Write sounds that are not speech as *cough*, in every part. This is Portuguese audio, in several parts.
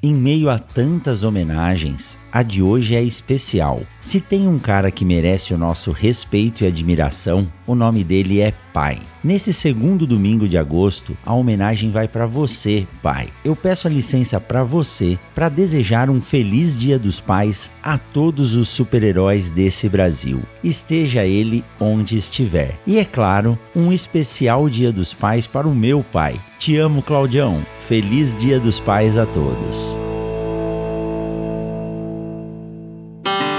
Em meio a tantas homenagens, a de hoje é especial. Se tem um cara que merece o nosso respeito e admiração, o nome dele é Pai. Nesse segundo domingo de agosto, a homenagem vai para você, pai. Eu peço a licença para você para desejar um feliz Dia dos Pais a todos os super-heróis desse Brasil. Esteja ele onde estiver. E é claro, um especial Dia dos Pais para o meu pai. Te amo, Claudião. Feliz Dia dos Pais a todos.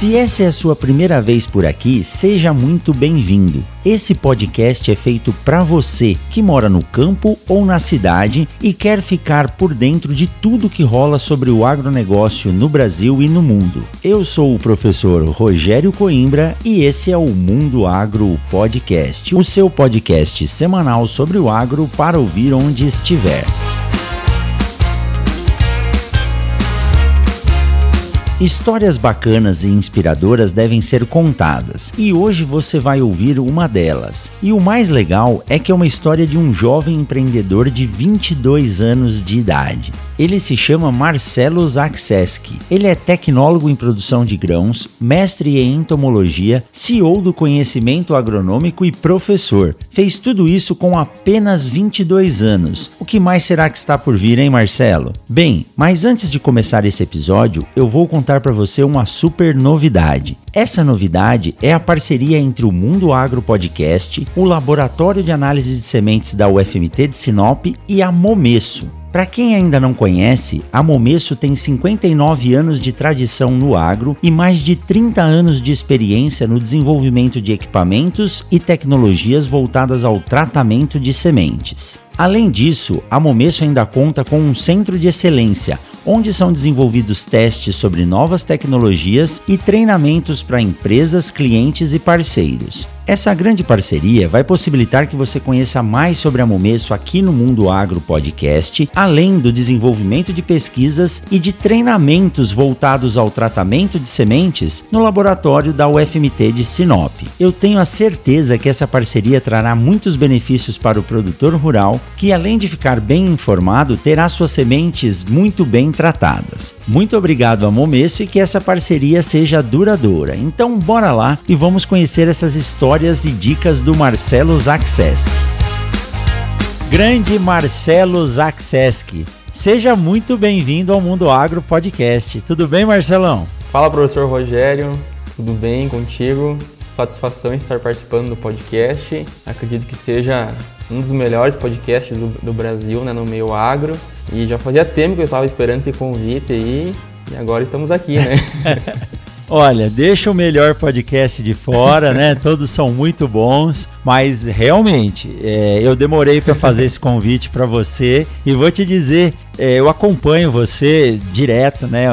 Se essa é a sua primeira vez por aqui, seja muito bem-vindo. Esse podcast é feito para você que mora no campo ou na cidade e quer ficar por dentro de tudo que rola sobre o agronegócio no Brasil e no mundo. Eu sou o professor Rogério Coimbra e esse é o Mundo Agro Podcast, o seu podcast semanal sobre o agro para ouvir onde estiver. Histórias bacanas e inspiradoras devem ser contadas, e hoje você vai ouvir uma delas. E o mais legal é que é uma história de um jovem empreendedor de 22 anos de idade. Ele se chama Marcelo Zakseski. Ele é tecnólogo em produção de grãos, mestre em entomologia, CEO do conhecimento agronômico e professor. Fez tudo isso com apenas 22 anos. O que mais será que está por vir, hein, Marcelo? Bem, mas antes de começar esse episódio, eu vou contar para você uma super novidade. Essa novidade é a parceria entre o Mundo Agro Podcast, o Laboratório de Análise de Sementes da UFMT de Sinop e a Momesso. Para quem ainda não conhece, a Momesso tem 59 anos de tradição no agro e mais de 30 anos de experiência no desenvolvimento de equipamentos e tecnologias voltadas ao tratamento de sementes. Além disso, a Momesso ainda conta com um centro de excelência, onde são desenvolvidos testes sobre novas tecnologias e treinamentos para empresas, clientes e parceiros. Essa grande parceria vai possibilitar que você conheça mais sobre a Momesso aqui no Mundo Agro Podcast, além do desenvolvimento de pesquisas e de treinamentos voltados ao tratamento de sementes no laboratório da UFMT de Sinop. Eu tenho a certeza que essa parceria trará muitos benefícios para o produtor rural, que além de ficar bem informado, terá suas sementes muito bem tratadas. Muito obrigado a Momesso e que essa parceria seja duradoura. Então bora lá e vamos conhecer essas histórias histórias e dicas do Marcelo Zakseski. Grande Marcelo Zakseski, seja muito bem-vindo ao Mundo Agro Podcast. Tudo bem, Marcelão? Fala, professor Rogério. Tudo bem contigo? Satisfação em estar participando do podcast. Acredito que seja um dos melhores podcasts do, do Brasil, né, no meio agro. E já fazia tempo que eu estava esperando esse convite aí, e agora estamos aqui, né? *laughs* Olha, deixa o melhor podcast de fora, né? *laughs* Todos são muito bons, mas realmente é, eu demorei para fazer esse convite para você e vou te dizer, eu acompanho você direto, né?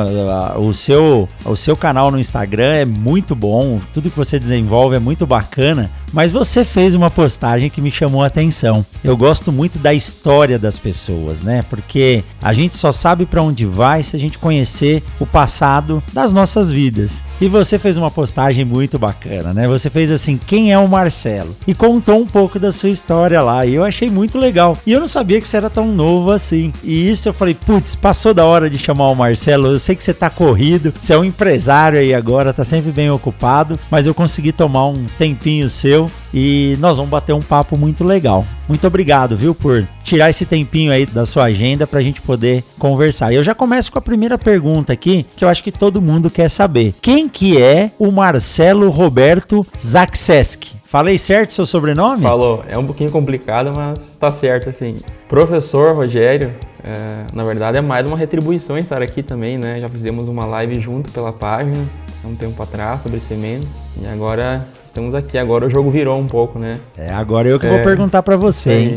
O seu, o seu canal no Instagram é muito bom, tudo que você desenvolve é muito bacana, mas você fez uma postagem que me chamou a atenção. Eu gosto muito da história das pessoas, né? Porque a gente só sabe para onde vai se a gente conhecer o passado das nossas vidas. E você fez uma postagem muito bacana, né? Você fez assim: quem é o Marcelo? E contou um pouco da sua história lá. E eu achei muito legal. E eu não sabia que você era tão novo assim. E isso eu falei, putz, passou da hora de chamar o Marcelo. Eu sei que você tá corrido, você é um empresário aí agora, tá sempre bem ocupado, mas eu consegui tomar um tempinho seu e nós vamos bater um papo muito legal. Muito obrigado, viu, por tirar esse tempinho aí da sua agenda pra gente poder conversar. E eu já começo com a primeira pergunta aqui, que eu acho que todo mundo quer saber. Quem que é o Marcelo Roberto Zakseski? Falei certo seu sobrenome? Falou. É um pouquinho complicado, mas tá certo, assim. Professor Rogério, é, na verdade é mais uma retribuição estar aqui também, né? Já fizemos uma live junto pela página. há um tempo atrás sobre sementes e agora estamos aqui. Agora o jogo virou um pouco, né? É, agora eu que é, vou perguntar para você, hein?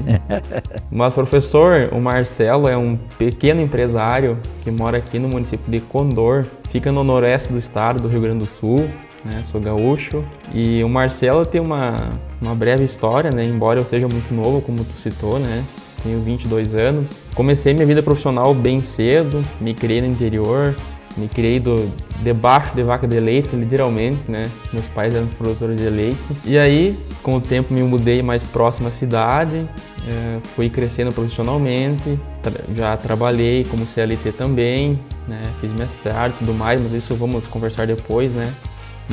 *laughs* Mas professor, o Marcelo é um pequeno empresário que mora aqui no município de Condor, fica no noroeste do estado do Rio Grande do Sul. Né, sou gaúcho e o Marcelo tem uma, uma breve história, né, embora eu seja muito novo, como tu citou, né, tenho 22 anos. Comecei minha vida profissional bem cedo, me criei no interior, me criei do, debaixo de vaca de leite, literalmente, né? Meus pais eram produtores de leite. E aí, com o tempo, me mudei mais próximo à cidade, é, fui crescendo profissionalmente, já trabalhei como CLT também, né? Fiz mestrado e tudo mais, mas isso vamos conversar depois, né?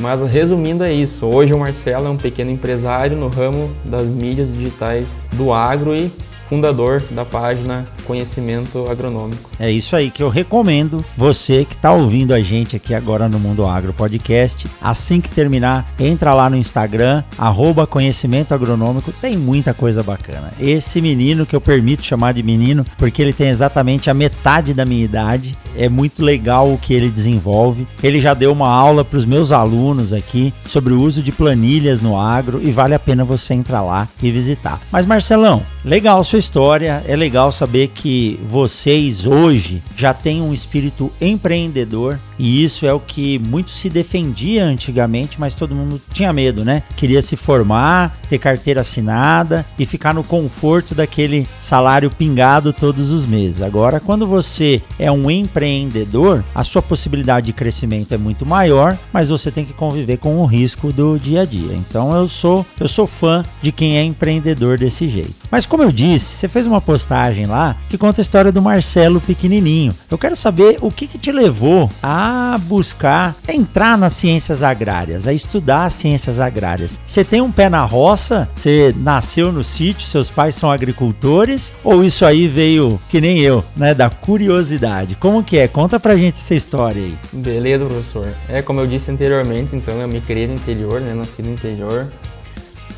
Mas resumindo é isso, hoje o Marcelo é um pequeno empresário no ramo das mídias digitais do agro e fundador da página Conhecimento Agronômico. É isso aí que eu recomendo você que está ouvindo a gente aqui agora no Mundo Agro Podcast. Assim que terminar, entra lá no Instagram, arroba Conhecimento Agronômico, tem muita coisa bacana. Esse menino que eu permito chamar de menino, porque ele tem exatamente a metade da minha idade, é muito legal o que ele desenvolve. Ele já deu uma aula para os meus alunos aqui sobre o uso de planilhas no agro e vale a pena você entrar lá e visitar. Mas Marcelão, legal sua história, é legal saber que vocês hoje já têm um espírito empreendedor e isso é o que muito se defendia antigamente, mas todo mundo tinha medo, né? Queria se formar, ter carteira assinada e ficar no conforto daquele salário pingado todos os meses. Agora, quando você é um empreendedor, a sua possibilidade de crescimento é muito maior, mas você tem que conviver com o risco do dia a dia. Então eu sou eu sou fã de quem é empreendedor desse jeito. Mas como eu disse, você fez uma postagem lá que conta a história do Marcelo pequenininho. Eu quero saber o que, que te levou a buscar entrar nas ciências agrárias, a estudar as ciências agrárias. Você tem um pé na roça? Você nasceu no sítio? Seus pais são agricultores? Ou isso aí veio que nem eu, né, da curiosidade? Como que é? Conta pra gente essa história aí. Beleza, professor. É como eu disse anteriormente, então eu me criei no interior, né, nasci no interior.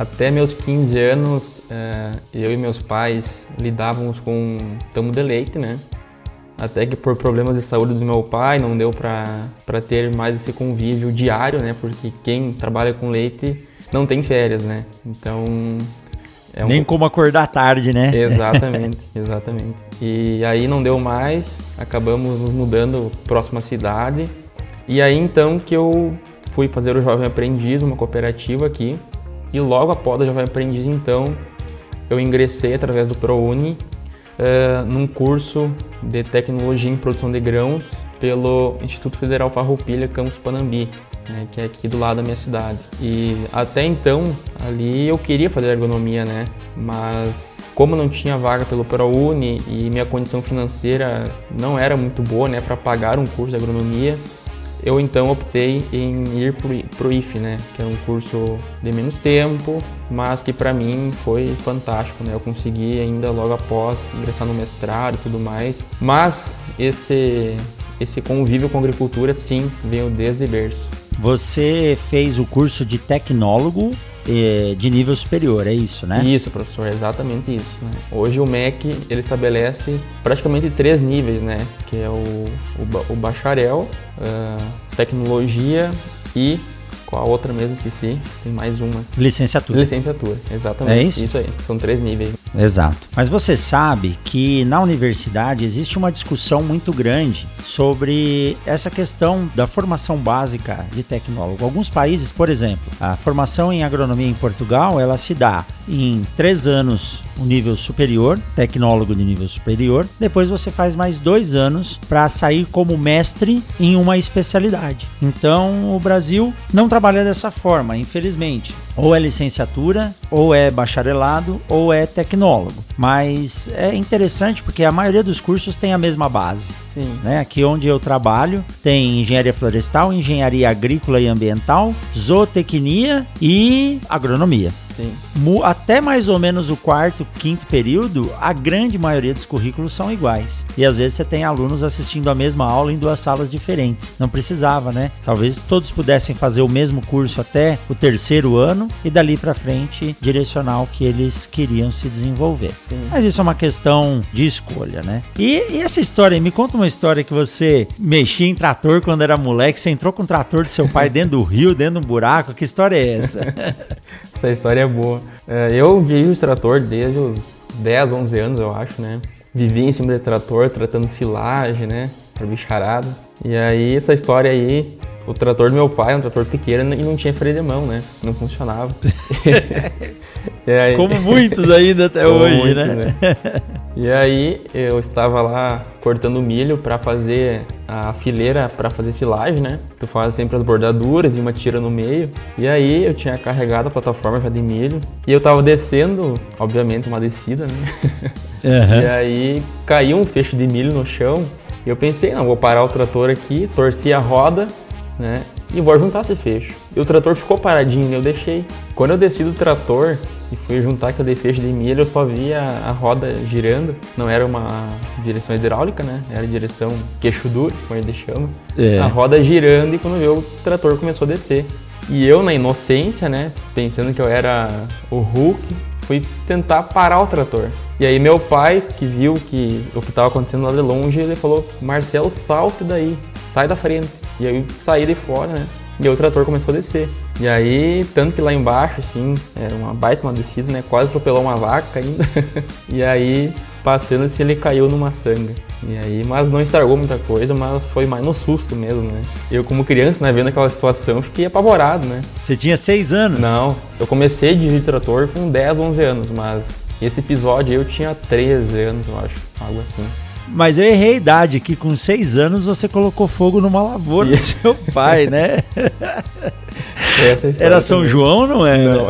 Até meus 15 anos, é, eu e meus pais lidávamos com tamo de leite, né? Até que por problemas de saúde do meu pai não deu para ter mais esse convívio diário, né? Porque quem trabalha com leite não tem férias, né? Então. É um... Nem como acordar tarde, né? Exatamente, *laughs* exatamente. E aí não deu mais, acabamos nos mudando próxima cidade. E aí então que eu fui fazer o Jovem Aprendiz, uma cooperativa aqui, e logo após a Jovem Aprendiz, então, eu ingressei através do ProUni uh, num curso de tecnologia em produção de grãos pelo Instituto Federal Farroupilha Campus Panambi, né, que é aqui do lado da minha cidade. E até então, ali eu queria fazer agronomia, né? Mas como não tinha vaga pelo ProUni e minha condição financeira não era muito boa, né, para pagar um curso de agronomia, eu então optei em ir para o IF, né, que é um curso de menos tempo, mas que para mim foi fantástico, né, eu consegui ainda logo após ingressar no mestrado e tudo mais, mas esse, esse convívio com a agricultura sim veio desde berço. Você fez o curso de tecnólogo eh, de nível superior, é isso, né? Isso, professor, é exatamente isso. Né? Hoje o MEC ele estabelece praticamente três níveis, né? Que é o, o, o bacharel, tecnologia e qual a outra mesmo? Esqueci. Tem mais uma. Licenciatura. Licenciatura, exatamente. É isso? Isso aí. São três níveis. Exato. Mas você sabe que na universidade existe uma discussão muito grande sobre essa questão da formação básica de tecnólogo. Alguns países, por exemplo, a formação em agronomia em Portugal, ela se dá em três anos o nível superior, tecnólogo de nível superior. Depois você faz mais dois anos para sair como mestre em uma especialidade. Então o Brasil não trabalha dessa forma, infelizmente. Ou é licenciatura, ou é bacharelado, ou é tecnólogo. Mas é interessante porque a maioria dos cursos tem a mesma base. Sim. Né? Aqui onde eu trabalho tem engenharia florestal, engenharia agrícola e ambiental, zootecnia e agronomia. Sim. Até mais ou menos o quarto, quinto período, a grande maioria dos currículos são iguais. E às vezes você tem alunos assistindo a mesma aula em duas salas diferentes. Não precisava, né? Talvez todos pudessem fazer o mesmo curso até o terceiro ano e dali para frente direcionar o que eles queriam se desenvolver. Sim. Mas isso é uma questão de escolha, né? E, e essa história, me conta uma história que você mexia em trator quando era moleque, você entrou com o trator do seu pai *laughs* dentro do rio, dentro de um buraco. Que história é essa? *laughs* essa história é boa. É, eu dirijo o trator desde os 10, 11 anos, eu acho, né? Vivi em cima do trator, tratando silagem, né? Pra bicharada. E aí, essa história aí, o trator do meu pai, um trator pequeno, e não tinha freio de mão, né? Não funcionava. *laughs* aí... Como muitos ainda até hoje, muitos, né? né? E aí eu estava lá cortando milho para fazer a fileira para fazer silagem, né? Tu faz sempre as bordaduras e uma tira no meio. E aí eu tinha carregado a plataforma já de milho e eu tava descendo, obviamente uma descida, né? *laughs* Uhum. E aí caiu um feixe de milho no chão e eu pensei, não, vou parar o trator aqui, torci a roda, né? E vou juntar esse fecho. E o trator ficou paradinho, eu deixei. Quando eu desci do trator, e fui juntar aquele feixe de milho, eu só via a roda girando. Não era uma direção hidráulica, né? Era direção queixo duro, como ele chama. É. A roda girando e quando viu o trator começou a descer. E eu, na inocência, né? Pensando que eu era o Hulk, fui tentar parar o trator. E aí meu pai, que viu que o que estava acontecendo lá de longe, ele falou, Marcelo, salte daí, sai da frente. E aí eu saí de fora, né? E o trator começou a descer. E aí, tanto que lá embaixo, assim, era uma baita uma descida, né? Quase atropelou uma vaca ainda. *laughs* e aí, passando assim, ele caiu numa sanga. E aí, mas não estragou muita coisa, mas foi mais no susto mesmo, né? Eu, como criança, né, vendo aquela situação, fiquei apavorado, né? Você tinha seis anos? Não, eu comecei a dirigir trator com 10, 11 anos, mas esse episódio eu tinha 13 anos, eu acho, algo assim. Mas eu errei a idade, que com seis anos você colocou fogo numa lavoura do seu pai, né? *laughs* Era São também. João, não é? Não.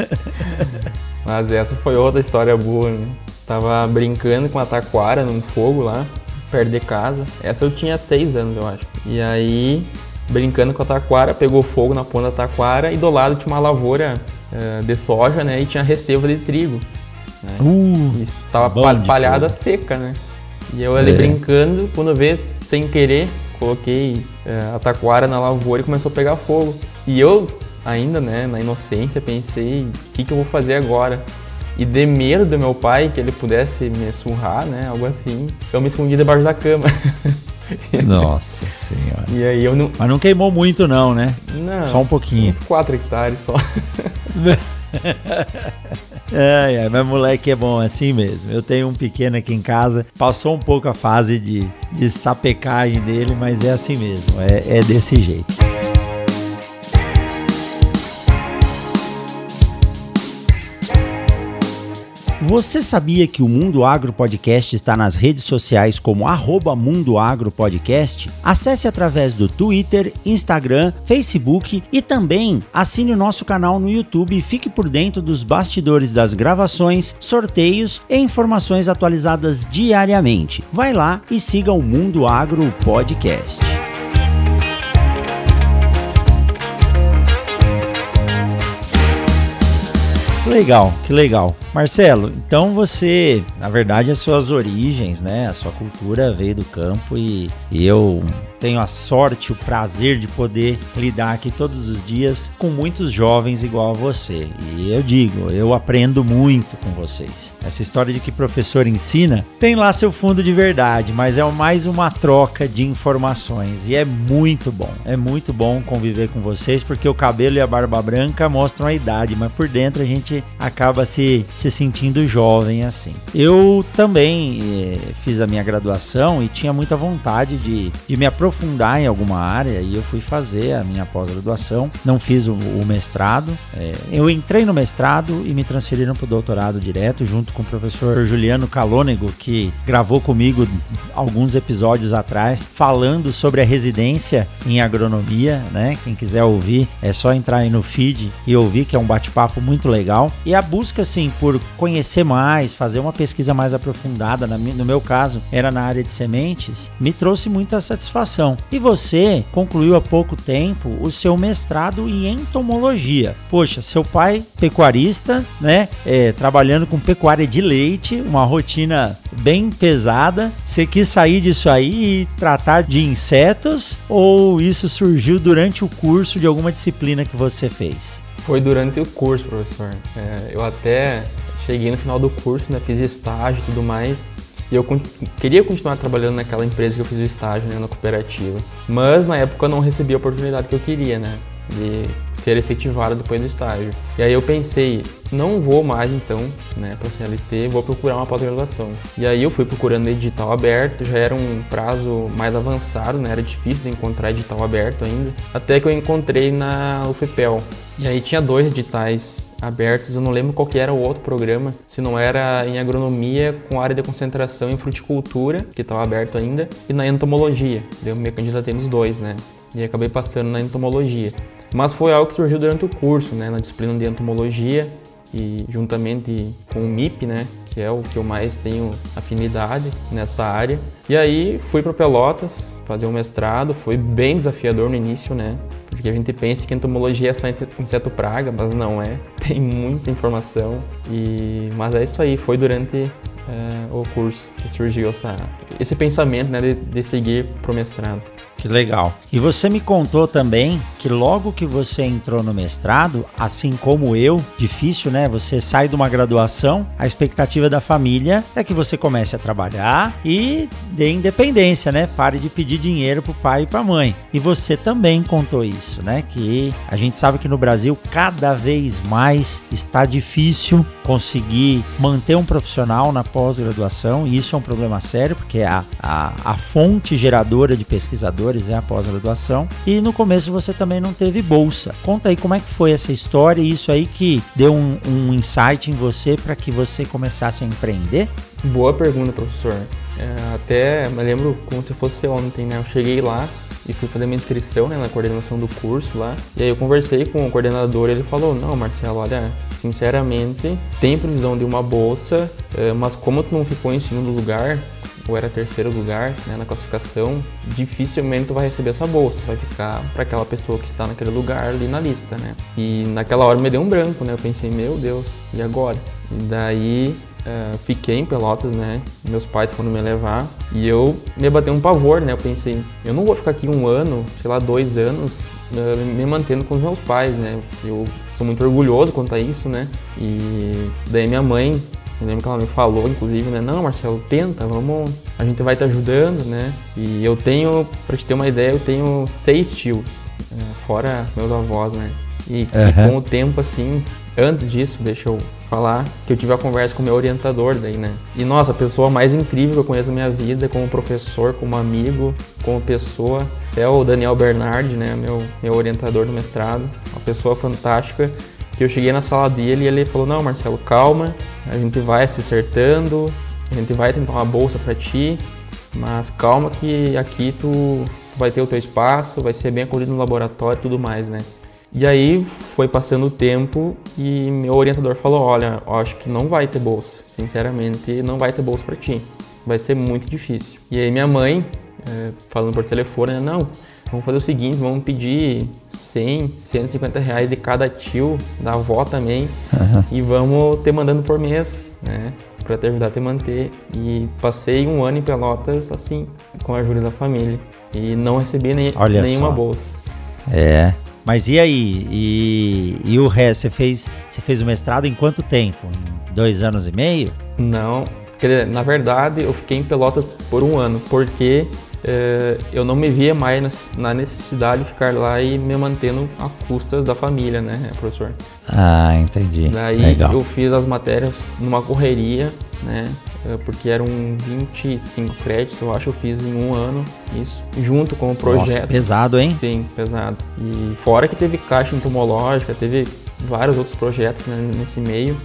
*laughs* Mas essa foi outra história boa, né? Tava brincando com a taquara num fogo lá, perto de casa. Essa eu tinha seis anos, eu acho. E aí, brincando com a taquara, pegou fogo na ponta da taquara e do lado tinha uma lavoura uh, de soja, né? E tinha resteva de trigo. Né? Uh, e estava palhada seca, né? E eu ali é. brincando, quando vê, sem querer, coloquei é, a taquara na lavoura e começou a pegar fogo. E eu, ainda, né, na inocência, pensei, o que, que eu vou fazer agora? E de medo do meu pai, que ele pudesse me surrar, né, algo assim, eu me escondi debaixo da cama. *laughs* *laughs* Nossa senhora. E aí eu não... Mas não queimou muito não, né? Não. Só um pouquinho. Uns 4 hectares só. *laughs* Ai, ai, mas moleque é bom assim mesmo. Eu tenho um pequeno aqui em casa, passou um pouco a fase de, de sapecagem dele, mas é assim mesmo, é, é desse jeito. Você sabia que o Mundo Agro Podcast está nas redes sociais como arroba Mundo Agro Podcast? Acesse através do Twitter, Instagram, Facebook e também assine o nosso canal no YouTube e fique por dentro dos bastidores das gravações, sorteios e informações atualizadas diariamente. Vai lá e siga o Mundo Agro Podcast. legal, que legal. Marcelo, então você, na verdade, as suas origens, né, a sua cultura veio do campo e, eu tenho a sorte, o prazer de poder lidar aqui todos os dias com muitos jovens igual a você. E eu digo, eu aprendo muito com vocês. Essa história de que professor ensina tem lá seu fundo de verdade, mas é mais uma troca de informações e é muito bom. É muito bom conviver com vocês porque o cabelo e a barba branca mostram a idade, mas por dentro a gente acaba se, se sentindo jovem assim. Eu também eh, fiz a minha graduação e tinha muita vontade de, de me aprofundar em alguma área e eu fui fazer a minha pós-graduação. Não fiz o, o mestrado. É, eu entrei no mestrado e me transferiram para o doutorado direto, junto com o professor Juliano Calônego, que gravou comigo alguns episódios atrás, falando sobre a residência em agronomia. Né? Quem quiser ouvir, é só entrar aí no feed e ouvir, que é um bate-papo muito legal. E a busca, assim, por por conhecer mais, fazer uma pesquisa mais aprofundada, no meu caso era na área de sementes, me trouxe muita satisfação. E você concluiu há pouco tempo o seu mestrado em entomologia. Poxa, seu pai pecuarista, né, é, trabalhando com pecuária de leite, uma rotina bem pesada. Você quis sair disso aí e tratar de insetos ou isso surgiu durante o curso de alguma disciplina que você fez? Foi durante o curso, professor. É, eu até cheguei no final do curso, né, fiz estágio e tudo mais. E eu queria continuar trabalhando naquela empresa que eu fiz o estágio, né, na cooperativa. Mas na época eu não recebi a oportunidade que eu queria, né, de ser efetivado depois do estágio. E aí eu pensei, não vou mais então, né, para CLT, vou procurar uma pós-graduação. E aí eu fui procurando edital aberto, já era um prazo mais avançado, né, era difícil de encontrar edital aberto ainda, até que eu encontrei na UFPEL. E aí tinha dois editais abertos, eu não lembro qual que era o outro programa, se não era em agronomia com área de concentração em fruticultura, que estava aberto ainda, e na entomologia. Eu me candidatei nos dois, né? E acabei passando na entomologia. Mas foi algo que surgiu durante o curso, né, na disciplina de entomologia e juntamente com o MIP, né, que é o que eu mais tenho afinidade nessa área. E aí fui para Pelotas fazer um mestrado, foi bem desafiador no início, né? Porque a gente pensa que entomologia é só inseto praga, mas não é. *laughs* Tem muita informação e mas é isso aí, foi durante é, o curso que surgiu essa, esse pensamento né, de, de seguir para o mestrado. Que legal. E você me contou também que logo que você entrou no mestrado, assim como eu, difícil, né? Você sai de uma graduação, a expectativa da família é que você comece a trabalhar e dê independência, né? Pare de pedir dinheiro pro pai e pra mãe. E você também contou isso, né? Que a gente sabe que no Brasil cada vez mais está difícil conseguir manter um profissional na pós-graduação, e isso é um problema sério, porque a, a, a fonte geradora de pesquisadores é a pós-graduação. E no começo você também não teve bolsa. Conta aí como é que foi essa história e isso aí que deu um, um insight em você para que você começasse a empreender? Boa pergunta, professor. É, até me lembro como se fosse ontem, né? Eu cheguei lá e fui fazer minha inscrição né, na coordenação do curso lá. E aí eu conversei com o coordenador ele falou: Não, Marcelo, olha, sinceramente, tem previsão de uma bolsa, é, mas como tu não ficou em segundo lugar, ou era terceiro lugar né, na classificação, dificilmente tu vai receber essa bolsa, vai ficar para aquela pessoa que está naquele lugar ali na lista, né? E naquela hora me deu um branco, né? Eu pensei, meu Deus, e agora? E daí uh, fiquei em Pelotas, né? Meus pais foram me levar e eu me bateu um pavor, né? Eu pensei, eu não vou ficar aqui um ano, sei lá, dois anos, uh, me mantendo com os meus pais, né? Eu sou muito orgulhoso quanto a isso, né? E daí minha mãe eu lembro que ela me falou, inclusive, né? Não, Marcelo, tenta, vamos. A gente vai te ajudando, né? E eu tenho, pra te ter uma ideia, eu tenho seis tios, é, fora meus avós, né? E, uhum. e, com o tempo, assim, antes disso, deixa eu falar que eu tive a conversa com o meu orientador daí, né? E nossa, a pessoa mais incrível que eu conheço na minha vida, como professor, como amigo, como pessoa, é o Daniel Bernard, né? Meu, meu orientador do mestrado, uma pessoa fantástica que eu cheguei na sala dele e ele falou: Não, Marcelo, calma, a gente vai se acertando, a gente vai tentar uma bolsa para ti, mas calma que aqui tu, tu, vai ter o teu espaço, vai ser bem acolhido no laboratório e tudo mais, né? E aí foi passando o tempo e meu orientador falou: Olha, acho que não vai ter bolsa, sinceramente, não vai ter bolsa para ti, vai ser muito difícil. E aí minha mãe, é, falando por telefone, não Vamos fazer o seguinte, vamos pedir 100, 150 reais de cada tio, da avó também, uhum. e vamos ter mandando por mês, né? Para te ajudar a te manter. E passei um ano em Pelotas, assim, com a ajuda da família. E não recebi nem, nenhuma só. bolsa. É. Mas e aí? E, e o resto? Você fez, você fez o mestrado em quanto tempo? Em dois anos e meio? Não. Na verdade, eu fiquei em Pelotas por um ano, porque eu não me via mais na necessidade de ficar lá e me mantendo a custas da família, né, professor? Ah, entendi. Daí Legal. eu fiz as matérias numa correria, né, é, porque eram 25 créditos, eu acho, eu fiz em um ano isso, junto com o projeto. Nossa, pesado, hein? Sim, pesado. E fora que teve caixa entomológica, teve vários outros projetos né, nesse meio.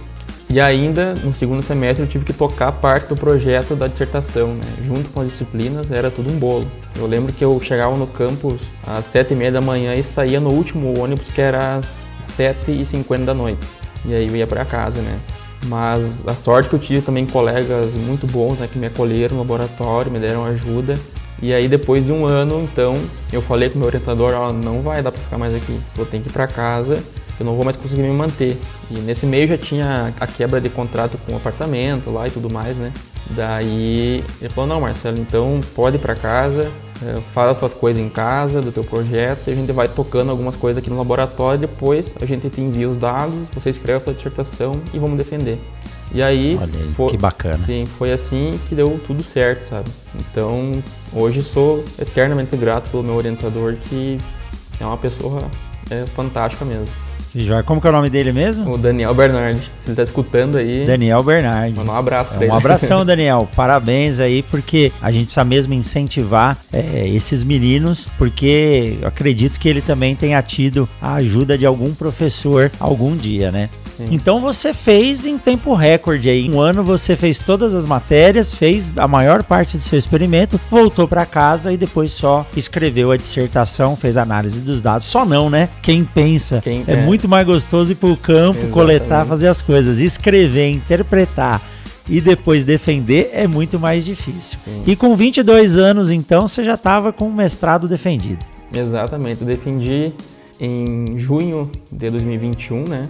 E ainda, no segundo semestre, eu tive que tocar parte do projeto da dissertação, né? Junto com as disciplinas, era tudo um bolo. Eu lembro que eu chegava no campus às sete e meia da manhã e saía no último ônibus, que era às sete e cinquenta da noite. E aí eu ia para casa, né? Mas a sorte que eu tive também colegas muito bons né, que me acolheram no laboratório, me deram ajuda. E aí depois de um ano, então, eu falei com meu orientador, ó, não vai dar para ficar mais aqui, vou ter que ir para casa, eu não vou mais conseguir me manter. E nesse meio já tinha a quebra de contrato com o apartamento lá e tudo mais, né? Daí ele falou, não Marcelo, então pode ir para casa, é, faz as tuas coisas em casa, do teu projeto, e a gente vai tocando algumas coisas aqui no laboratório, depois a gente te envia os dados, você escreve a sua dissertação e vamos defender. E aí, aí foi, que bacana. Sim, foi assim que deu tudo certo, sabe? Então, hoje sou eternamente grato pelo meu orientador, que é uma pessoa é, fantástica mesmo. Já, como que é o nome dele mesmo? O Daniel Bernardi. Se ele tá escutando aí. Daniel Bernardi. Manda um abraço pra é, ele. Um abração, *laughs* Daniel. Parabéns aí, porque a gente precisa mesmo incentivar é, esses meninos, porque eu acredito que ele também tenha tido a ajuda de algum professor algum dia, né? Então você fez em tempo recorde aí. Um ano você fez todas as matérias, fez a maior parte do seu experimento, voltou para casa e depois só escreveu a dissertação, fez análise dos dados. Só não, né? Quem pensa Quem é, é, muito mais gostoso ir pro campo, Exatamente. coletar, fazer as coisas, escrever, interpretar e depois defender é muito mais difícil. Sim. E com 22 anos, então, você já estava com o mestrado defendido. Exatamente, eu defendi em junho de 2021, né?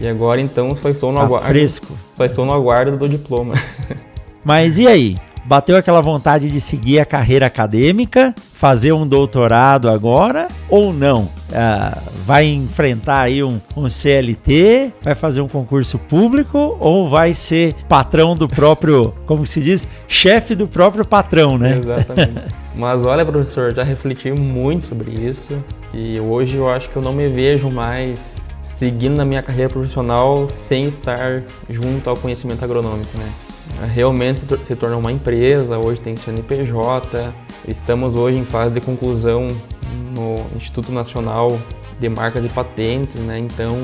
E agora então só estou no tá aguardo. Fresco. Só estou no aguardo do diploma. *laughs* Mas e aí? Bateu aquela vontade de seguir a carreira acadêmica, fazer um doutorado agora ou não? Ah, vai enfrentar aí um, um CLT, vai fazer um concurso público ou vai ser patrão do próprio, como se diz, chefe do próprio patrão, né? Exatamente. *laughs* Mas olha, professor, já refleti muito sobre isso e hoje eu acho que eu não me vejo mais seguindo na minha carreira profissional sem estar junto ao conhecimento agronômico, né? Realmente se tornou uma empresa, hoje tem CNPJ, estamos hoje em fase de conclusão no Instituto Nacional de Marcas e Patentes, né? Então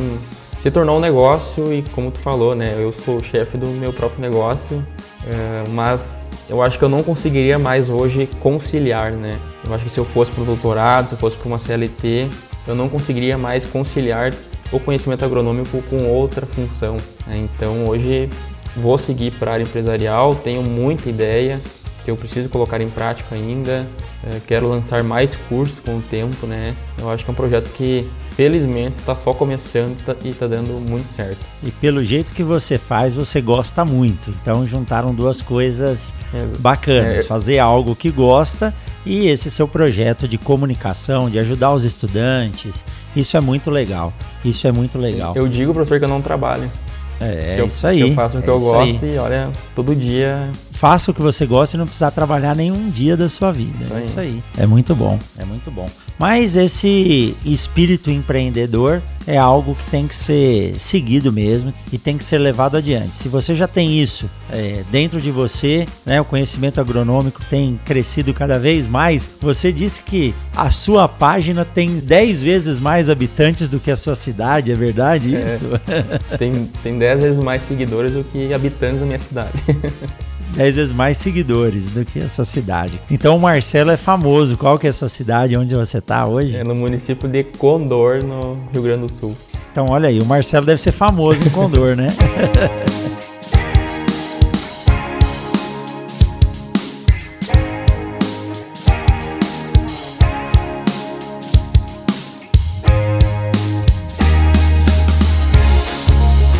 se tornou um negócio e como tu falou, né? Eu sou chefe do meu próprio negócio, é, mas eu acho que eu não conseguiria mais hoje conciliar, né? Eu acho que se eu fosse para o doutorado, se eu fosse para uma CLT, eu não conseguiria mais conciliar o conhecimento agronômico com outra função. Né? Então hoje vou seguir para a área empresarial, tenho muita ideia que eu preciso colocar em prática ainda, é, quero lançar mais cursos com o tempo, né? Eu acho que é um projeto que felizmente está só começando e está dando muito certo. E pelo jeito que você faz, você gosta muito. Então juntaram duas coisas bacanas: é... fazer algo que gosta e esse seu projeto de comunicação, de ajudar os estudantes. Isso é muito legal. Isso é muito legal. Sim, eu digo, professor, que eu não trabalho. É, eu, isso aí. Eu faço o que é eu gosto aí. e olha, todo dia. Faça o que você gosta e não precisar trabalhar nenhum dia da sua vida. Isso é isso aí. É muito bom. É muito bom. Mas esse espírito empreendedor é algo que tem que ser seguido mesmo e tem que ser levado adiante. Se você já tem isso é, dentro de você, né, o conhecimento agronômico tem crescido cada vez mais. Você disse que a sua página tem 10 vezes mais habitantes do que a sua cidade, é verdade é. isso? É, tem, tem 10 vezes mais seguidores do que habitantes da minha cidade. *laughs* 10 vezes mais seguidores do que a sua cidade. Então o Marcelo é famoso. Qual que é a sua cidade? Onde você está hoje? É no município de Condor, no Rio Grande do Sul. Então olha aí, o Marcelo deve ser famoso em Condor, né? *laughs*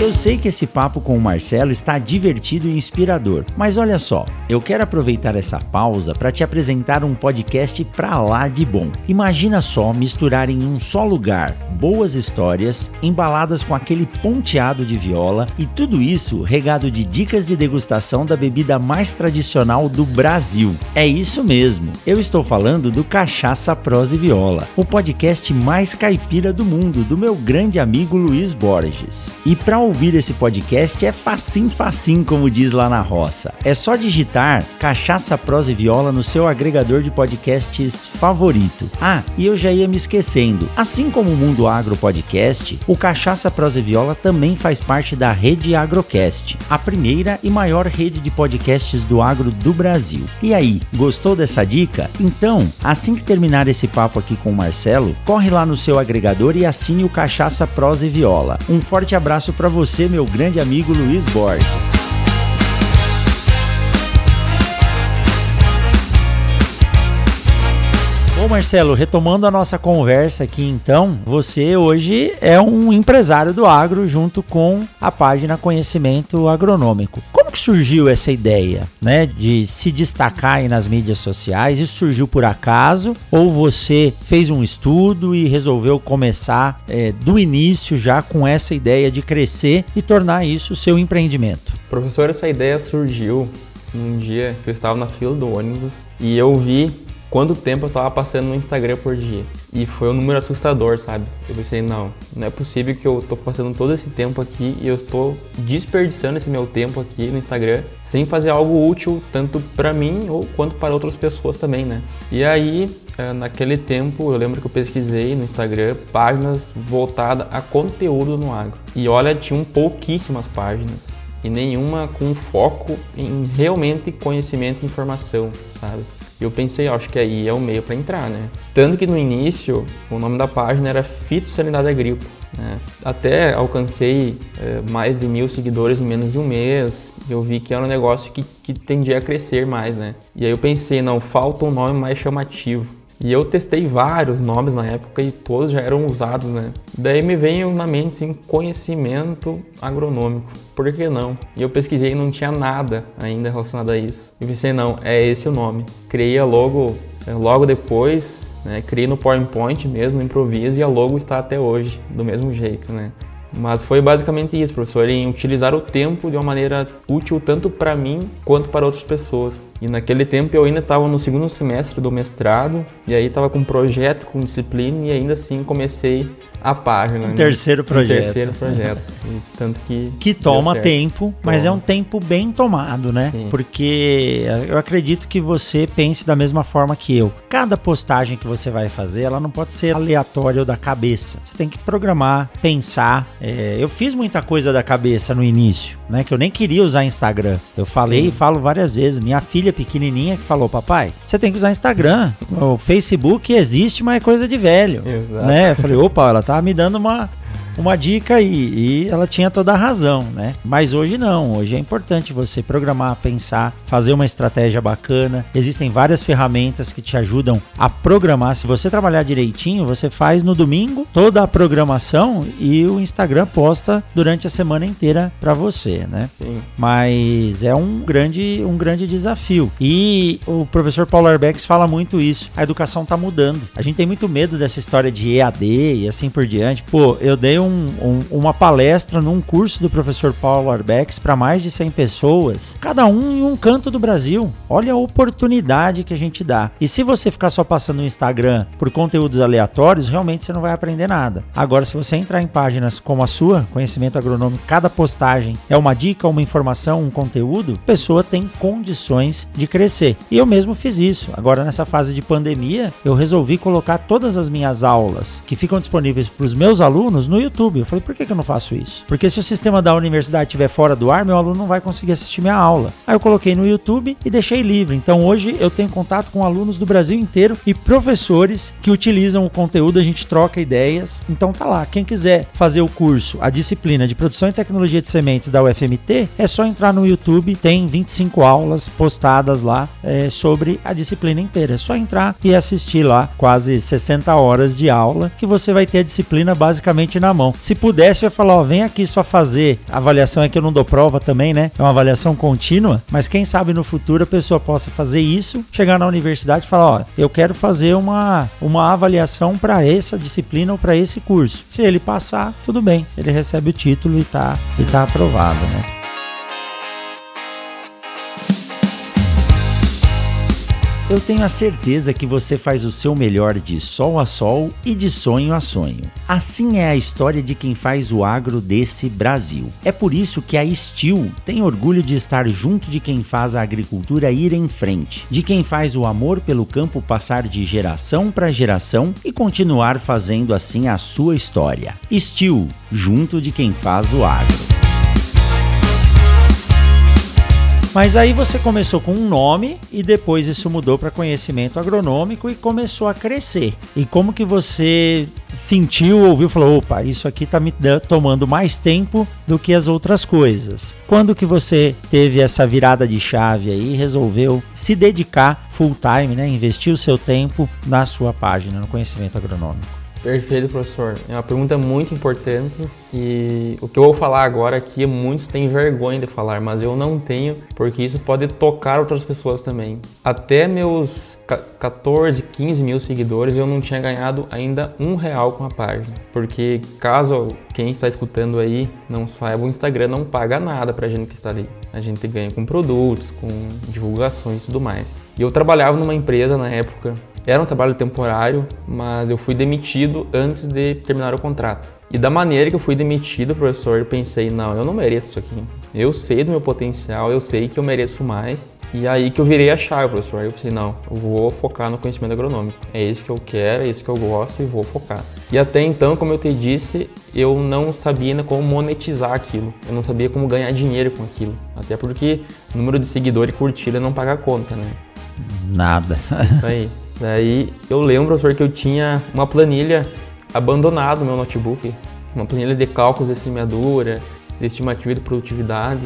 Eu sei que esse papo com o Marcelo está divertido e inspirador, mas olha só, eu quero aproveitar essa pausa para te apresentar um podcast pra lá de bom. Imagina só misturar em um só lugar boas histórias embaladas com aquele ponteado de viola e tudo isso regado de dicas de degustação da bebida mais tradicional do Brasil. É isso mesmo. Eu estou falando do Cachaça Prosa e Viola, o podcast mais caipira do mundo do meu grande amigo Luiz Borges. E para ouvir esse podcast é facinho, facinho, como diz lá na roça. É só digitar Cachaça, Prosa e Viola no seu agregador de podcasts favorito. Ah, e eu já ia me esquecendo. Assim como o Mundo Agro Podcast, o Cachaça, Prosa e Viola também faz parte da Rede Agrocast, a primeira e maior rede de podcasts do agro do Brasil. E aí, gostou dessa dica? Então, assim que terminar esse papo aqui com o Marcelo, corre lá no seu agregador e assine o Cachaça, Prosa e Viola. Um forte abraço para você você, meu grande amigo Luiz Borges. Bom, Marcelo, retomando a nossa conversa aqui então, você hoje é um empresário do agro junto com a página Conhecimento Agronômico. Como que surgiu essa ideia, né, de se destacar aí nas mídias sociais? Isso surgiu por acaso ou você fez um estudo e resolveu começar é, do início já com essa ideia de crescer e tornar isso seu empreendimento? Professor, essa ideia surgiu um dia que eu estava na fila do ônibus e eu vi quanto tempo eu tava passando no Instagram por dia. E foi um número assustador, sabe? Eu pensei, não, não é possível que eu tô passando todo esse tempo aqui e eu estou desperdiçando esse meu tempo aqui no Instagram sem fazer algo útil tanto para mim ou quanto para outras pessoas também, né? E aí, eh, naquele tempo, eu lembro que eu pesquisei no Instagram páginas voltadas a conteúdo no agro. E olha, tinham pouquíssimas páginas e nenhuma com foco em realmente conhecimento e informação, sabe? Eu pensei, acho que aí é o meio para entrar, né? Tanto que no início o nome da página era Fitossanidade Agrícola. Né? Até alcancei é, mais de mil seguidores em menos de um mês. Eu vi que era um negócio que, que tendia a crescer mais, né? E aí eu pensei, não, falta um nome mais chamativo. E eu testei vários nomes na época e todos já eram usados, né? Daí me veio na mente assim, conhecimento agronômico. Por que não? E eu pesquisei e não tinha nada ainda relacionado a isso. E pensei, não, é esse o nome. Criei a logo é, logo depois, né? Criei no PowerPoint mesmo, improviso, e a logo está até hoje, do mesmo jeito, né? Mas foi basicamente isso, professor, em utilizar o tempo de uma maneira útil tanto para mim quanto para outras pessoas. E naquele tempo eu ainda estava no segundo semestre do mestrado, e aí estava com projeto, com disciplina, e ainda assim comecei a página. Um né? terceiro projeto. Um terceiro projeto. tanto que. Que toma tempo, mas toma. é um tempo bem tomado, né? Sim. Porque eu acredito que você pense da mesma forma que eu. Cada postagem que você vai fazer, ela não pode ser aleatória ou da cabeça. Você tem que programar, pensar. É, eu fiz muita coisa da cabeça no início, né? Que eu nem queria usar Instagram. Eu falei Sim. e falo várias vezes. Minha filha pequenininha que falou, papai, você tem que usar Instagram. O Facebook existe, mas é coisa de velho. Exato. Né? Eu falei, opa, ela tá tá me dando uma, uma dica aí. E ela tinha toda a razão, né? Mas hoje não. Hoje é importante você programar, pensar, fazer uma estratégia bacana. Existem várias ferramentas que te ajudam a programar. Se você trabalhar direitinho, você faz no domingo toda a programação e o Instagram posta durante a semana inteira para você, né? Sim. Mas é um grande, um grande desafio. E o professor Paulo Arbex fala muito isso. A educação tá mudando. A gente tem muito medo dessa história de EAD e assim por diante. Pô, eu dei um, um, uma palestra num curso do professor Paulo Arbex para mais de 100 pessoas, cada um em um canto do Brasil. Olha a oportunidade que a gente dá. E se você ficar só passando no Instagram por conteúdos aleatórios, realmente você não vai aprender nada. Agora, se você entrar em páginas como a sua, Conhecimento Agronômico, cada postagem é uma dica, uma informação, um conteúdo, a pessoa tem condições de crescer. E eu mesmo fiz isso. Agora, nessa fase de pandemia, eu resolvi colocar todas as minhas aulas que ficam disponíveis para os meus alunos no YouTube. Eu falei, por que, que eu não faço isso? Porque se o sistema da universidade estiver fora do ar, meu aluno não vai conseguir assistir minha aula. Aí eu coloquei no YouTube e deixei livre. Então hoje eu tenho contato com alunos do Brasil inteiro e professores que utilizam o conteúdo, a gente troca ideias. Então tá lá, quem quiser fazer o curso, a disciplina de produção e tecnologia de sementes da UFMT, é só entrar no YouTube, tem 25 aulas postadas lá é, sobre a disciplina inteira. É só entrar e assistir lá quase 60 horas de aula que você vai ter a disciplina basicamente na mão. Se pudesse, eu ia falar, ó, vem aqui só fazer. Avaliação é que eu não dou prova também, né? É uma avaliação contínua, mas quem sabe no futuro a pessoa possa fazer isso, chegar na universidade e falar, ó, eu quero fazer uma, uma avaliação para essa disciplina ou para esse curso. Se ele passar, tudo bem, ele recebe o título e tá, e tá aprovado, né? Eu tenho a certeza que você faz o seu melhor de sol a sol e de sonho a sonho. Assim é a história de quem faz o agro desse Brasil. É por isso que a Steel tem orgulho de estar junto de quem faz a agricultura ir em frente, de quem faz o amor pelo campo passar de geração para geração e continuar fazendo assim a sua história. Steel, junto de quem faz o agro. Mas aí você começou com um nome e depois isso mudou para conhecimento agronômico e começou a crescer. E como que você sentiu, ouviu, falou, opa, isso aqui tá me tomando mais tempo do que as outras coisas. Quando que você teve essa virada de chave aí e resolveu se dedicar full time, né, investir o seu tempo na sua página, no conhecimento agronômico? Perfeito, professor. É uma pergunta muito importante e o que eu vou falar agora aqui, muitos têm vergonha de falar, mas eu não tenho, porque isso pode tocar outras pessoas também. Até meus 14, 15 mil seguidores, eu não tinha ganhado ainda um real com a página. Porque caso quem está escutando aí não saiba, o Instagram não paga nada pra gente que está ali. A gente ganha com produtos, com divulgações e tudo mais. E eu trabalhava numa empresa na época era um trabalho temporário, mas eu fui demitido antes de terminar o contrato. E da maneira que eu fui demitido, professor, eu pensei, não, eu não mereço isso aqui. Eu sei do meu potencial, eu sei que eu mereço mais. E aí que eu virei a chave, professor. Eu pensei, não, eu vou focar no conhecimento agronômico. É isso que eu quero, é isso que eu gosto e vou focar. E até então, como eu te disse, eu não sabia ainda como monetizar aquilo. Eu não sabia como ganhar dinheiro com aquilo. Até porque o número de seguidores e curtida não paga a conta, né? Nada. Isso aí. *laughs* Daí eu lembro, professor, que eu tinha uma planilha abandonada no meu notebook, uma planilha de cálculos de semeadura, de estimativa de produtividade.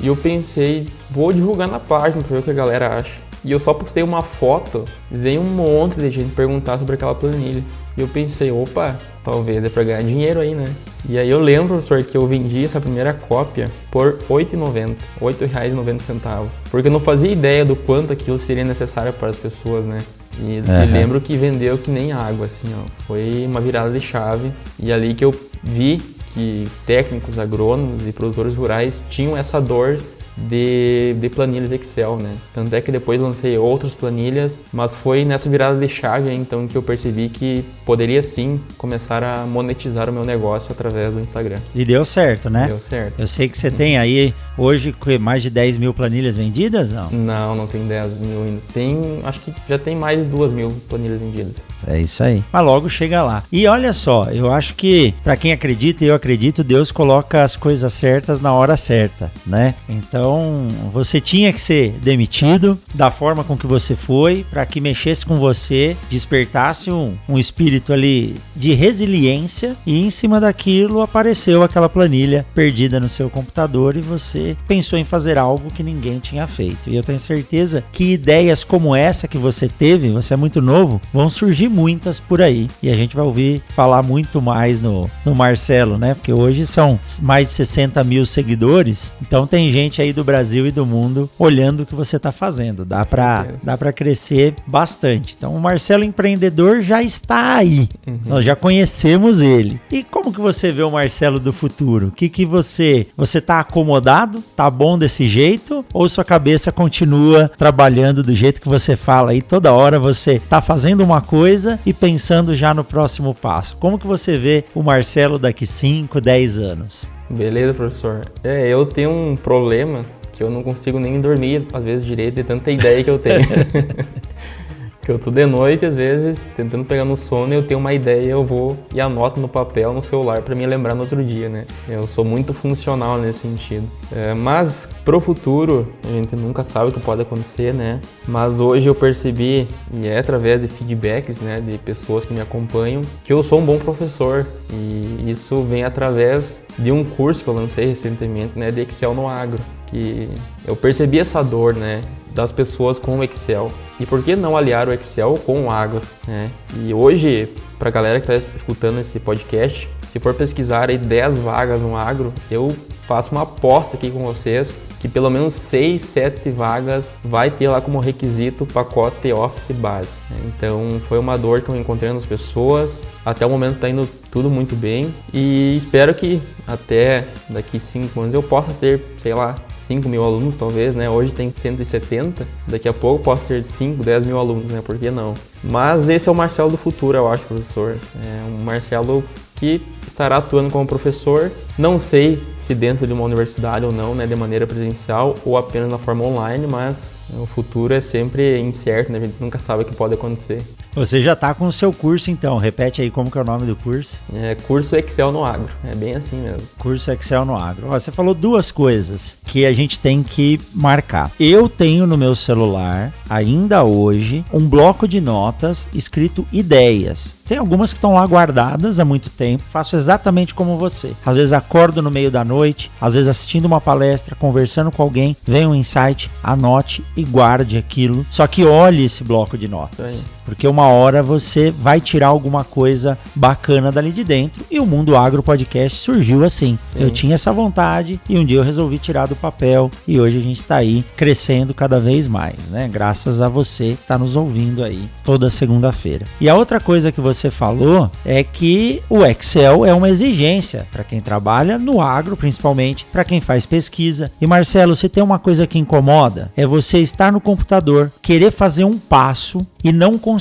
E eu pensei, vou divulgar na página para ver o que a galera acha. E eu só postei uma foto, veio um monte de gente perguntar sobre aquela planilha. E eu pensei, opa, talvez é para ganhar dinheiro aí, né? E aí eu lembro, professor, que eu vendi essa primeira cópia por R$ 8,90, R$ 8,90. Porque eu não fazia ideia do quanto aquilo seria necessário para as pessoas, né? E, uhum. e lembro que vendeu que nem água, assim, ó. Foi uma virada de chave. E ali que eu vi que técnicos agrônomos e produtores rurais tinham essa dor de, de planilhas Excel, né? Tanto é que depois lancei outras planilhas, mas foi nessa virada de chave então que eu percebi que poderia sim começar a monetizar o meu negócio através do Instagram. E deu certo, né? Deu certo. Eu sei que você tem aí hoje mais de 10 mil planilhas vendidas, não? Não, não tem 10 mil ainda. Tem, acho que já tem mais de 2 mil planilhas vendidas. É isso aí. Mas logo chega lá. E olha só, eu acho que para quem acredita, eu acredito, Deus coloca as coisas certas na hora certa, né? Então você tinha que ser demitido da forma com que você foi, para que mexesse com você, despertasse um, um espírito ali de resiliência e em cima daquilo apareceu aquela planilha perdida no seu computador e você pensou em fazer algo que ninguém tinha feito. E eu tenho certeza que ideias como essa que você teve, você é muito novo, vão surgir muitas por aí. E a gente vai ouvir falar muito mais no, no Marcelo, né? Porque hoje são mais de 60 mil seguidores, então tem gente aí do Brasil e do mundo olhando o que você está fazendo. Dá para dá para crescer bastante. Então o Marcelo empreendedor já está aí. Uhum. Nós já conhecemos ele. E como que você vê o Marcelo do futuro? O que que você você tá acomodado? Tá bom desse jeito ou sua cabeça continua trabalhando do jeito que você fala aí toda hora você tá fazendo uma coisa e pensando já no próximo passo? Como que você vê o Marcelo daqui 5, 10 anos? Beleza, professor. É, eu tenho um problema que eu não consigo nem dormir, às vezes, direito, de tanta ideia que eu tenho. *laughs* que eu tô de noite, às vezes, tentando pegar no sono, eu tenho uma ideia, eu vou e anoto no papel, no celular, para me lembrar no outro dia, né? Eu sou muito funcional nesse sentido. É, mas pro futuro, a gente nunca sabe o que pode acontecer, né? Mas hoje eu percebi, e é através de feedbacks, né, de pessoas que me acompanham, que eu sou um bom professor. E isso vem através de um curso que eu lancei recentemente, né, de Excel no Agro, que eu percebi essa dor, né, das pessoas com o Excel. E por que não aliar o Excel com o Agro? Né? E hoje, para a galera que está escutando esse podcast, se for pesquisar aí 10 vagas no Agro, eu faço uma aposta aqui com vocês que pelo menos 6, 7 vagas vai ter lá como requisito o pacote Office básico. Né? Então foi uma dor que eu encontrei nas pessoas. Até o momento está indo tudo muito bem e espero que até daqui 5 anos eu possa ter, sei lá, 5 mil alunos, talvez, né? Hoje tem 170, daqui a pouco posso ter 5, 10 mil alunos, né? Por que não? Mas esse é o Marcelo do futuro, eu acho, professor. É um Marcelo que estará atuando como professor. Não sei se dentro de uma universidade ou não, né, de maneira presencial ou apenas na forma online, mas o futuro é sempre incerto, né? A gente nunca sabe o que pode acontecer. Você já está com o seu curso então, repete aí como que é o nome do curso. É curso Excel no Agro, é bem assim mesmo. Curso Excel no Agro. Ó, você falou duas coisas que a gente tem que marcar. Eu tenho no meu celular, ainda hoje, um bloco de notas escrito ideias. Tem algumas que estão lá guardadas há muito tempo, faço exatamente como você. Às vezes acordo no meio da noite, às vezes assistindo uma palestra, conversando com alguém, vem um insight, anote e guarde aquilo. Só que olhe esse bloco de notas. Sim. Porque uma hora você vai tirar alguma coisa bacana dali de dentro. E o Mundo Agro Podcast surgiu assim. Sim. Eu tinha essa vontade e um dia eu resolvi tirar do papel. E hoje a gente está aí crescendo cada vez mais, né? Graças a você que está nos ouvindo aí toda segunda-feira. E a outra coisa que você falou é que o Excel é uma exigência para quem trabalha no agro, principalmente para quem faz pesquisa. E Marcelo, se tem uma coisa que incomoda, é você estar no computador, querer fazer um passo e não conseguir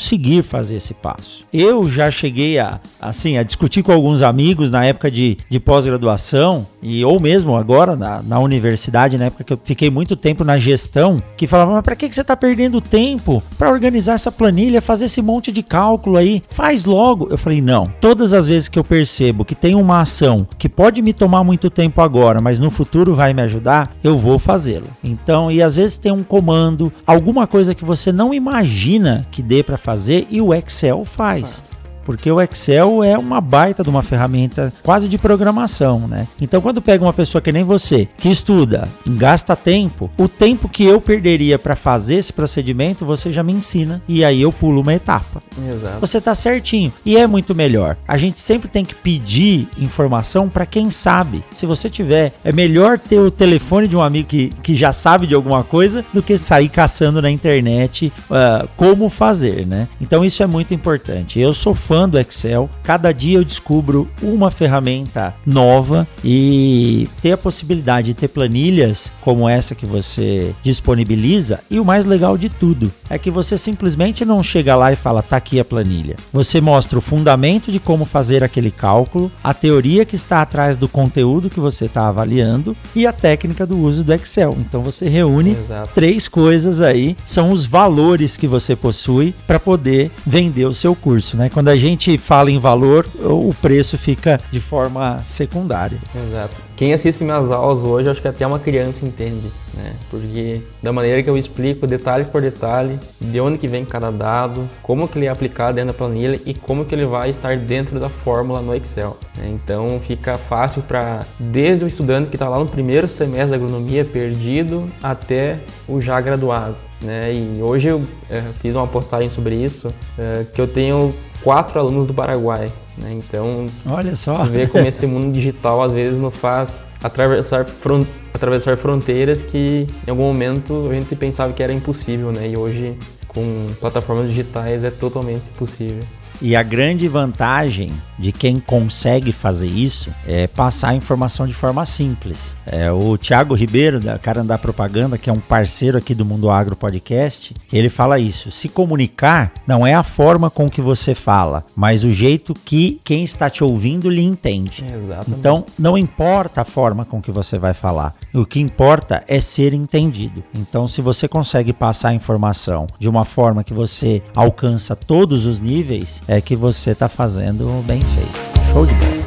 fazer esse passo. Eu já cheguei a, assim, a discutir com alguns amigos na época de, de pós-graduação e ou mesmo agora na, na universidade, na época que eu fiquei muito tempo na gestão, que falavam, mas para que, que você está perdendo tempo para organizar essa planilha, fazer esse monte de cálculo aí? Faz logo. Eu falei, não. Todas as vezes que eu percebo que tem uma ação que pode me tomar muito tempo agora, mas no futuro vai me ajudar, eu vou fazê-lo. Então, e às vezes tem um comando, alguma coisa que você não imagina que dê para fazer e o Excel faz porque o Excel é uma baita de uma ferramenta quase de programação, né? Então, quando pega uma pessoa que nem você, que estuda, gasta tempo, o tempo que eu perderia para fazer esse procedimento, você já me ensina e aí eu pulo uma etapa. Exato. Você tá certinho e é muito melhor. A gente sempre tem que pedir informação para quem sabe. Se você tiver, é melhor ter o telefone de um amigo que, que já sabe de alguma coisa do que sair caçando na internet uh, como fazer, né? Então, isso é muito importante. Eu sou fã do Excel. Cada dia eu descubro uma ferramenta nova e ter a possibilidade de ter planilhas como essa que você disponibiliza. E o mais legal de tudo é que você simplesmente não chega lá e fala, tá aqui a planilha. Você mostra o fundamento de como fazer aquele cálculo, a teoria que está atrás do conteúdo que você está avaliando e a técnica do uso do Excel. Então você reúne Exato. três coisas aí, são os valores que você possui para poder vender o seu curso, né? Quando a gente fala em valor, o preço fica de forma secundária. Exato. Quem assiste minhas aulas hoje, acho que até uma criança entende, né? Porque da maneira que eu explico, detalhe por detalhe, de onde que vem cada dado, como que ele é aplicado dentro da planilha e como que ele vai estar dentro da fórmula no Excel. Né? Então fica fácil para desde o estudante que está lá no primeiro semestre da agronomia perdido até o já graduado. Né? E hoje eu é, fiz uma postagem sobre isso, é, que eu tenho quatro alunos do Paraguai. Né? Então, olha só, ver como *laughs* esse mundo digital às vezes nos faz atravessar, front, atravessar fronteiras que em algum momento a gente pensava que era impossível, né? E hoje com plataformas digitais é totalmente possível. E a grande vantagem de quem consegue fazer isso é passar a informação de forma simples. É, o Thiago Ribeiro, da Cara da Propaganda, que é um parceiro aqui do Mundo Agro Podcast, ele fala isso. Se comunicar não é a forma com que você fala, mas o jeito que quem está te ouvindo lhe entende. Exatamente. Então, não importa a forma com que você vai falar. O que importa é ser entendido. Então, se você consegue passar a informação de uma forma que você alcança todos os níveis, é que você está fazendo bem feito. Show de bola.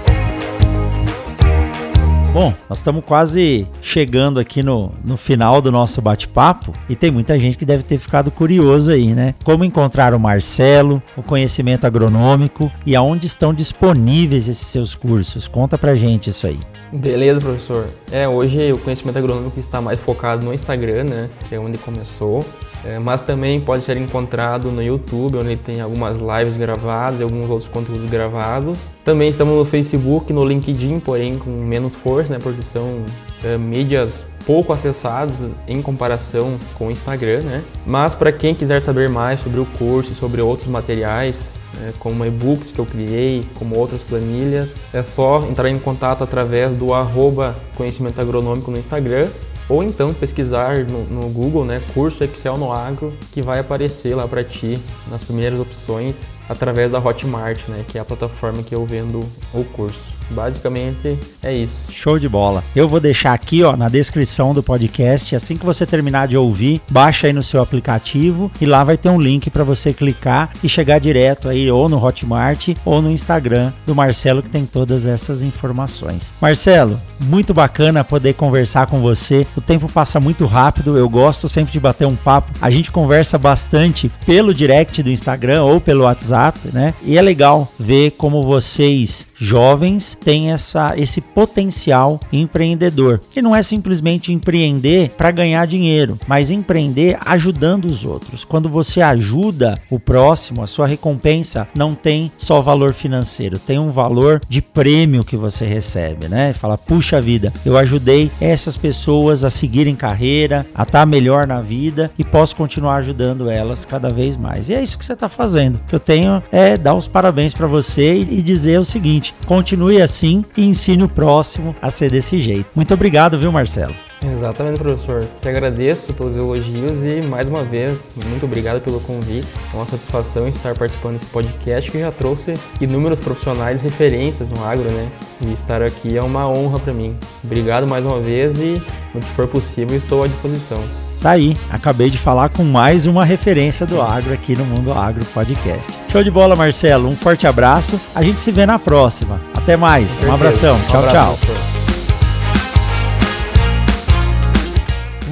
Bom, nós estamos quase chegando aqui no, no final do nosso bate-papo e tem muita gente que deve ter ficado curioso aí, né? Como encontrar o Marcelo, o conhecimento agronômico e aonde estão disponíveis esses seus cursos? Conta pra gente isso aí. Beleza, professor. É, hoje o conhecimento agronômico está mais focado no Instagram, né? Que é onde começou. É, mas também pode ser encontrado no YouTube, onde tem algumas lives gravadas e alguns outros conteúdos gravados. Também estamos no Facebook, no LinkedIn, porém com menos força, né, porque são é, mídias pouco acessadas em comparação com o Instagram, né? Mas para quem quiser saber mais sobre o curso e sobre outros materiais, né, como e-books que eu criei, como outras planilhas, é só entrar em contato através do arroba conhecimento agronômico no Instagram ou então pesquisar no, no, Google, né, curso Excel no agro, que vai aparecer lá para ti nas primeiras opções através da Hotmart, né, que é a plataforma que eu vendo o curso. Basicamente é isso. Show de bola. Eu vou deixar aqui, ó, na descrição do podcast, assim que você terminar de ouvir, baixa aí no seu aplicativo e lá vai ter um link para você clicar e chegar direto aí ou no Hotmart ou no Instagram do Marcelo que tem todas essas informações. Marcelo, muito bacana poder conversar com você. O tempo passa muito rápido, eu gosto sempre de bater um papo. A gente conversa bastante pelo direct do Instagram ou pelo WhatsApp, né? E é legal ver como vocês jovens têm essa, esse potencial empreendedor, que não é simplesmente empreender para ganhar dinheiro, mas empreender ajudando os outros. Quando você ajuda o próximo, a sua recompensa não tem só valor financeiro, tem um valor de prêmio que você recebe, né? Fala, puxa vida, eu ajudei essas pessoas a seguirem carreira, a estar tá melhor na vida e posso continuar ajudando elas cada vez mais. E é isso que você está fazendo. O que eu tenho é dar os parabéns para você e dizer o seguinte: continue assim e ensine o próximo a ser desse jeito. Muito obrigado, viu, Marcelo? Exatamente, professor. Te agradeço pelos elogios e, mais uma vez, muito obrigado pelo convite. É uma satisfação estar participando desse podcast que já trouxe inúmeros profissionais referências no agro, né? E estar aqui é uma honra para mim. Obrigado mais uma vez e, no que for possível, estou à disposição. Tá aí, acabei de falar com mais uma referência do agro aqui no Mundo Agro Podcast. Show de bola, Marcelo. Um forte abraço. A gente se vê na próxima. Até mais. Um abração. Tchau, tchau.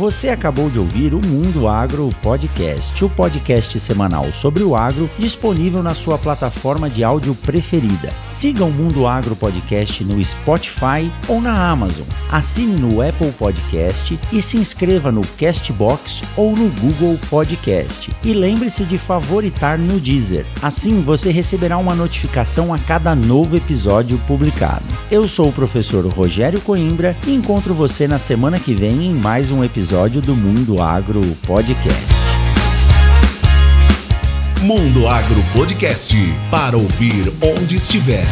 Você acabou de ouvir o Mundo Agro Podcast, o podcast semanal sobre o agro, disponível na sua plataforma de áudio preferida. Siga o Mundo Agro Podcast no Spotify ou na Amazon. Assine no Apple Podcast e se inscreva no Castbox ou no Google Podcast. E lembre-se de favoritar no Deezer. Assim você receberá uma notificação a cada novo episódio publicado. Eu sou o professor Rogério Coimbra e encontro você na semana que vem em mais um episódio episódio do Mundo Agro Podcast. Mundo Agro Podcast para ouvir onde estiver.